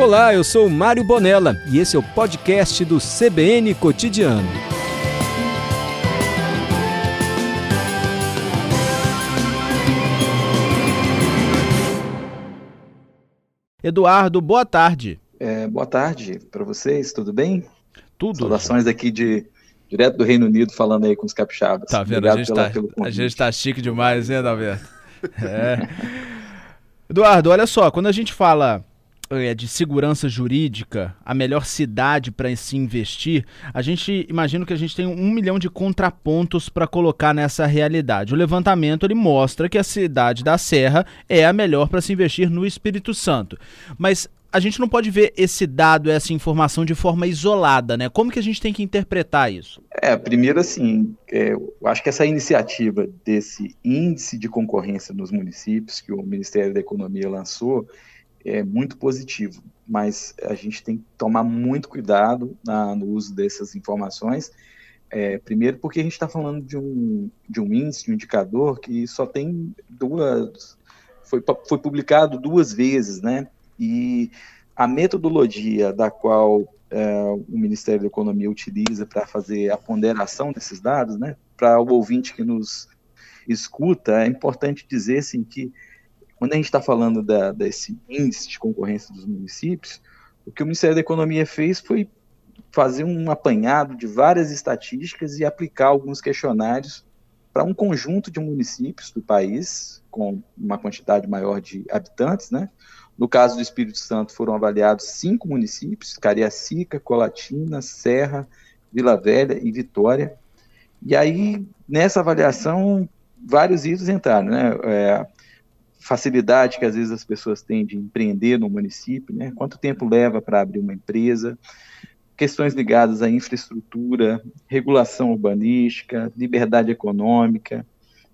Olá, eu sou Mário Bonella e esse é o podcast do CBN Cotidiano. Eduardo, boa tarde. É, boa tarde para vocês, tudo bem? Tudo. Saudações aqui de direto do Reino Unido, falando aí com os capixabas. Tá vendo? Obrigado a gente, pela, tá, a gente tá chique demais, né, Dalberto? É. Eduardo, olha só, quando a gente fala de segurança jurídica, a melhor cidade para se investir, a gente imagina que a gente tem um milhão de contrapontos para colocar nessa realidade. O levantamento ele mostra que a cidade da Serra é a melhor para se investir no Espírito Santo. Mas a gente não pode ver esse dado, essa informação de forma isolada, né? Como que a gente tem que interpretar isso? É, primeiro assim, é, eu acho que essa iniciativa desse índice de concorrência nos municípios que o Ministério da Economia lançou é muito positivo, mas a gente tem que tomar muito cuidado na, no uso dessas informações. É, primeiro porque a gente está falando de um, de um índice, de um indicador que só tem duas, foi, foi publicado duas vezes, né? E a metodologia da qual é, o Ministério da Economia utiliza para fazer a ponderação desses dados, né, para o ouvinte que nos escuta, é importante dizer assim, que quando a gente está falando da, desse índice de concorrência dos municípios, o que o Ministério da Economia fez foi fazer um apanhado de várias estatísticas e aplicar alguns questionários para um conjunto de municípios do país, com uma quantidade maior de habitantes, né, no caso do Espírito Santo, foram avaliados cinco municípios: Cariacica, Colatina, Serra, Vila Velha e Vitória. E aí, nessa avaliação, vários itens entraram, né? É, facilidade que às vezes as pessoas têm de empreender no município, né? Quanto tempo leva para abrir uma empresa? Questões ligadas à infraestrutura, regulação urbanística, liberdade econômica,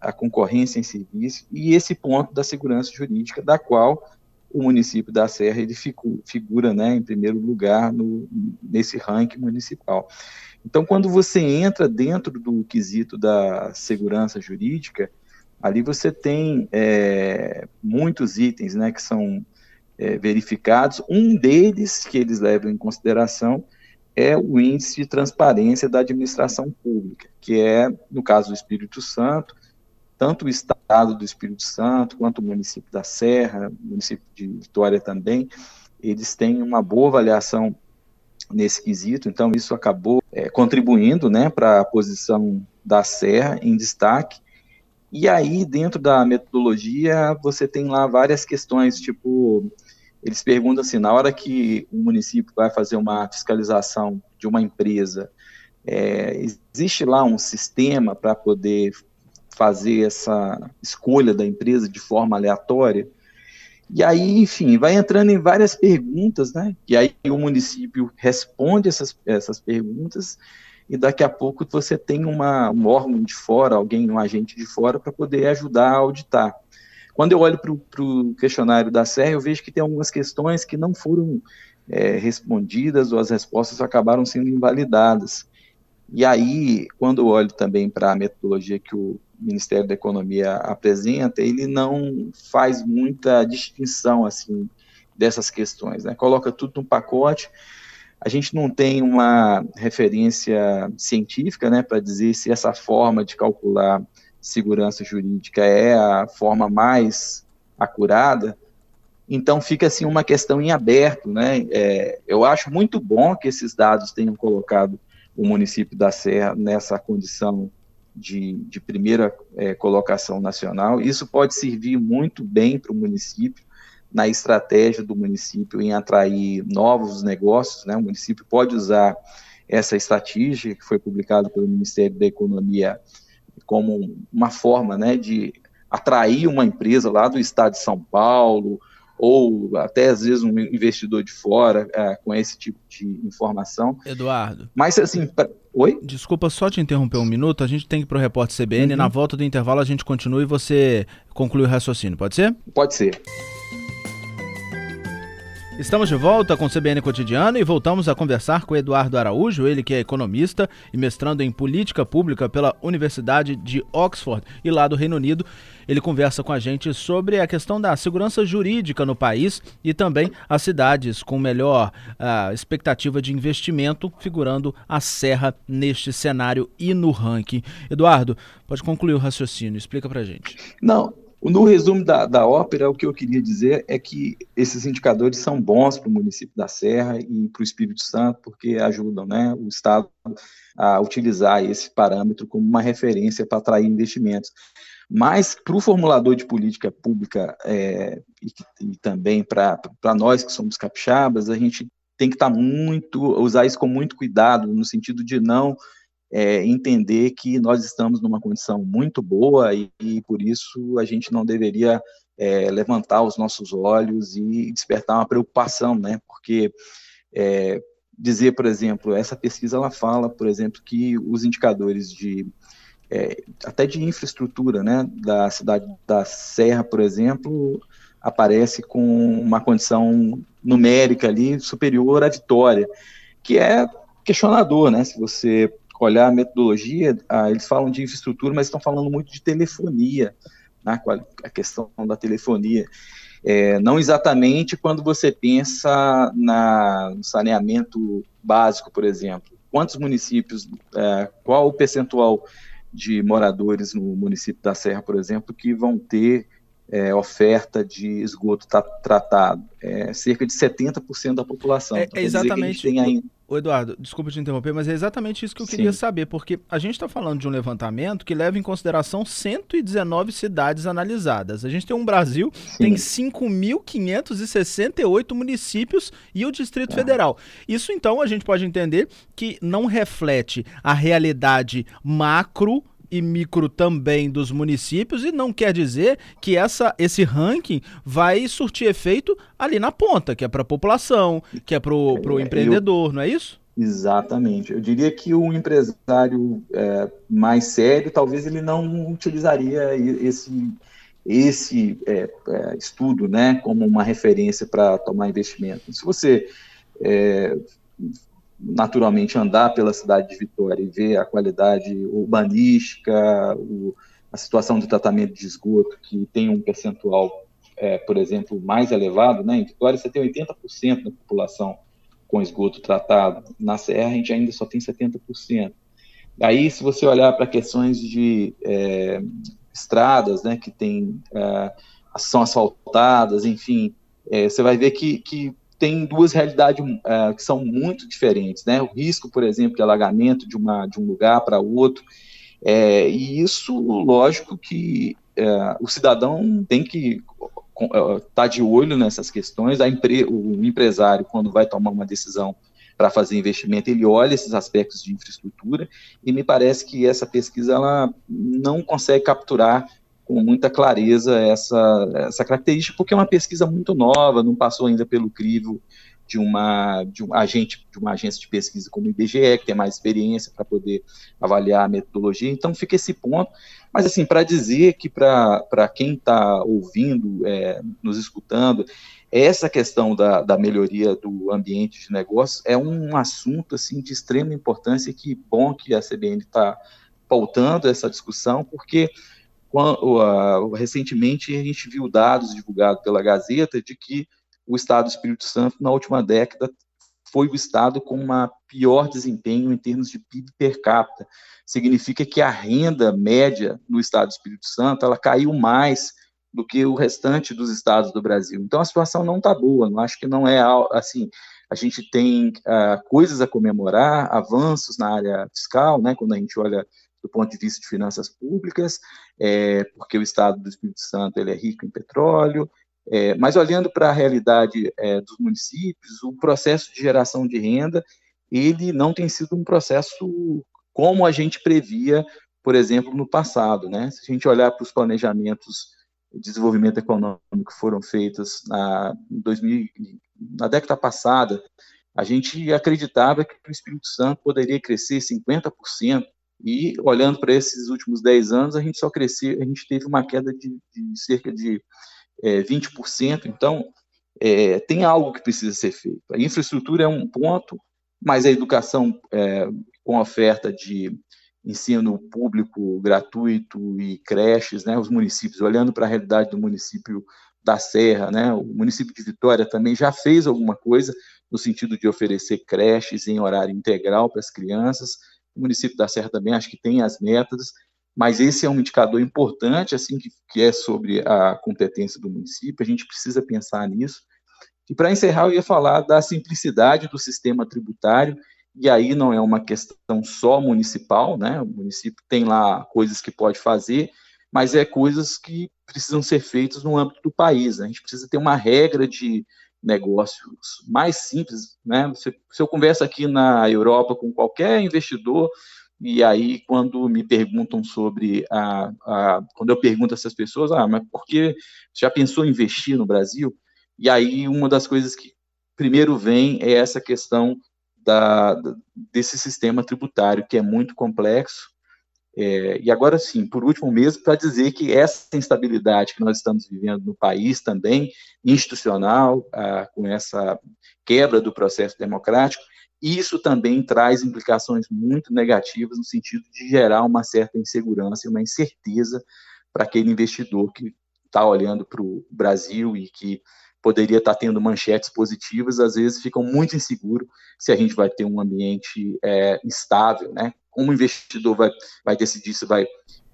a concorrência em serviço e esse ponto da segurança jurídica, da qual o município da Serra ele figura né, em primeiro lugar no, nesse ranking municipal. Então, quando você entra dentro do quesito da segurança jurídica, ali você tem é, muitos itens né, que são é, verificados. Um deles que eles levam em consideração é o índice de transparência da administração pública, que é, no caso do Espírito Santo, tanto o estado do Espírito Santo quanto o município da Serra, município de Vitória também, eles têm uma boa avaliação nesse quesito, então isso acabou é, contribuindo né, para a posição da Serra em destaque. E aí, dentro da metodologia, você tem lá várias questões, tipo, eles perguntam assim, na hora que o município vai fazer uma fiscalização de uma empresa, é, existe lá um sistema para poder fazer essa escolha da empresa de forma aleatória. E aí, enfim, vai entrando em várias perguntas, né? E aí o município responde essas, essas perguntas e daqui a pouco você tem uma, um órgão de fora, alguém, um agente de fora, para poder ajudar a auditar. Quando eu olho para o questionário da SER, eu vejo que tem algumas questões que não foram é, respondidas ou as respostas acabaram sendo invalidadas. E aí, quando eu olho também para a metodologia que o Ministério da Economia apresenta, ele não faz muita distinção assim dessas questões, né? Coloca tudo num pacote. A gente não tem uma referência científica, né, para dizer se essa forma de calcular segurança jurídica é a forma mais acurada. Então fica assim uma questão em aberto, né? É, eu acho muito bom que esses dados tenham colocado o município da Serra nessa condição de, de primeira é, colocação nacional. Isso pode servir muito bem para o município, na estratégia do município em atrair novos negócios. Né? O município pode usar essa estatística que foi publicada pelo Ministério da Economia como uma forma né, de atrair uma empresa lá do estado de São Paulo, ou até às vezes um investidor de fora é, com esse tipo de informação. Eduardo. Mas assim, pra... oi? Desculpa só te interromper um minuto, a gente tem que ir para o repórter CBN, uhum. na volta do intervalo a gente continua e você conclui o raciocínio, pode ser? Pode ser. Estamos de volta com o CBN Cotidiano e voltamos a conversar com Eduardo Araújo, ele que é economista e mestrando em política pública pela Universidade de Oxford e lá do Reino Unido. Ele conversa com a gente sobre a questão da segurança jurídica no país e também as cidades com melhor uh, expectativa de investimento, figurando a Serra neste cenário e no ranking. Eduardo, pode concluir o raciocínio, explica pra gente. Não, no resumo da, da ópera, o que eu queria dizer é que esses indicadores são bons para o município da Serra e para o Espírito Santo, porque ajudam né, o Estado a utilizar esse parâmetro como uma referência para atrair investimentos. Mas para o formulador de política pública é, e, e, também para nós que somos capixabas, a gente tem que estar tá muito, usar isso com muito cuidado, no sentido de não é, entender que nós estamos numa condição muito boa e, e por isso a gente não deveria é, levantar os nossos olhos e despertar uma preocupação, né? Porque é, dizer, por exemplo, essa pesquisa ela fala, por exemplo, que os indicadores de é, até de infraestrutura, né, da cidade da Serra, por exemplo, aparece com uma condição numérica ali superior à Vitória, que é questionador, né? Se você olhar a metodologia, ah, eles falam de infraestrutura, mas estão falando muito de telefonia, né, a questão da telefonia. É, não exatamente quando você pensa na, no saneamento básico, por exemplo. Quantos municípios, é, qual o percentual de moradores no município da Serra, por exemplo, que vão ter é, oferta de esgoto tratado? É, cerca de 70% da população. É, então, exatamente. Tem ainda... Ô Eduardo, desculpa te interromper, mas é exatamente isso que eu Sim. queria saber, porque a gente está falando de um levantamento que leva em consideração 119 cidades analisadas. A gente tem um Brasil, Sim. tem 5.568 municípios e o Distrito ah. Federal. Isso então a gente pode entender que não reflete a realidade macro e micro também dos municípios e não quer dizer que essa, esse ranking vai surtir efeito ali na ponta, que é para a população, que é para o é, empreendedor, eu, não é isso? Exatamente. Eu diria que o empresário é, mais sério, talvez ele não utilizaria esse, esse é, é, estudo né, como uma referência para tomar investimento. Se você é, naturalmente andar pela cidade de Vitória e ver a qualidade urbanística, o, a situação de tratamento de esgoto, que tem um percentual, é, por exemplo, mais elevado, né? Em Vitória você tem 80% da população com esgoto tratado, na Serra a gente ainda só tem 70%. Aí, se você olhar para questões de é, estradas, né, que tem, é, são asfaltadas, enfim, é, você vai ver que, que tem duas realidades uh, que são muito diferentes, né? O risco, por exemplo, de alagamento de, uma, de um lugar para outro, é, e isso, lógico que uh, o cidadão tem que estar tá de olho nessas questões, empre, o empresário, quando vai tomar uma decisão para fazer investimento, ele olha esses aspectos de infraestrutura, e me parece que essa pesquisa ela não consegue capturar com muita clareza essa, essa característica, porque é uma pesquisa muito nova, não passou ainda pelo crivo de uma, de um agente, de uma agência de pesquisa como o IBGE, que tem mais experiência para poder avaliar a metodologia, então fica esse ponto, mas assim, para dizer que para quem está ouvindo, é, nos escutando, essa questão da, da melhoria do ambiente de negócio é um assunto assim de extrema importância, que bom que a CBN está pautando essa discussão, porque quando, recentemente a gente viu dados divulgados pela Gazeta de que o Estado do Espírito Santo, na última década, foi o Estado com uma pior desempenho em termos de PIB per capita. Significa que a renda média no Estado do Espírito Santo ela caiu mais do que o restante dos estados do Brasil. Então a situação não está boa. Não acho que não é assim. A gente tem uh, coisas a comemorar, avanços na área fiscal, né? Quando a gente olha do ponto de vista de finanças públicas, é, porque o Estado do Espírito Santo ele é rico em petróleo, é, mas olhando para a realidade é, dos municípios, o processo de geração de renda, ele não tem sido um processo como a gente previa, por exemplo, no passado, né? Se a gente olhar para os planejamentos de desenvolvimento econômico que foram feitos na, 2000, na década passada, a gente acreditava que o Espírito Santo poderia crescer 50% e olhando para esses últimos 10 anos, a gente só cresceu, a gente teve uma queda de, de cerca de é, 20%. Então, é, tem algo que precisa ser feito. A infraestrutura é um ponto, mas a educação é, com oferta de ensino público gratuito e creches, né, os municípios, olhando para a realidade do município da Serra, né, o município de Vitória também já fez alguma coisa no sentido de oferecer creches em horário integral para as crianças, o município da Serra também acho que tem as metas, mas esse é um indicador importante, assim, que, que é sobre a competência do município, a gente precisa pensar nisso. E para encerrar, eu ia falar da simplicidade do sistema tributário, e aí não é uma questão só municipal, né? O município tem lá coisas que pode fazer, mas é coisas que precisam ser feitas no âmbito do país. Né? A gente precisa ter uma regra de negócios mais simples, né? Se, se eu converso aqui na Europa com qualquer investidor, e aí, quando me perguntam sobre a, a, Quando eu pergunto a essas pessoas, ah, mas por que já pensou em investir no Brasil? E aí, uma das coisas que primeiro vem é essa questão da, desse sistema tributário, que é muito complexo. É, e agora sim, por último mesmo, para dizer que essa instabilidade que nós estamos vivendo no país também, institucional, ah, com essa quebra do processo democrático, isso também traz implicações muito negativas no sentido de gerar uma certa insegurança e uma incerteza para aquele investidor que está olhando para o Brasil e que poderia estar tá tendo manchetes positivas, às vezes ficam muito inseguro se a gente vai ter um ambiente é, né? O investidor vai, vai decidir se vai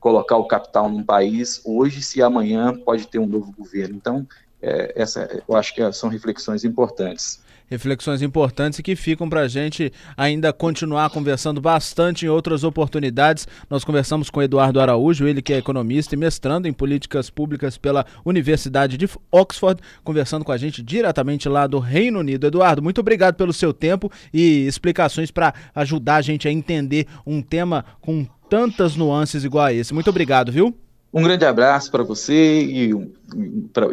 colocar o capital num país hoje, se amanhã pode ter um novo governo. Então, é, essa, eu acho que são reflexões importantes reflexões importantes e que ficam para a gente ainda continuar conversando bastante em outras oportunidades. Nós conversamos com Eduardo Araújo, ele que é economista e mestrando em políticas públicas pela Universidade de Oxford, conversando com a gente diretamente lá do Reino Unido. Eduardo, muito obrigado pelo seu tempo e explicações para ajudar a gente a entender um tema com tantas nuances igual a esse. Muito obrigado, viu? Um grande abraço para você e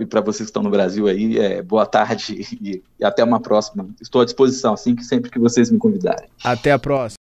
para vocês que estão no Brasil aí. É, boa tarde e, e até uma próxima. Estou à disposição, assim que sempre que vocês me convidarem. Até a próxima.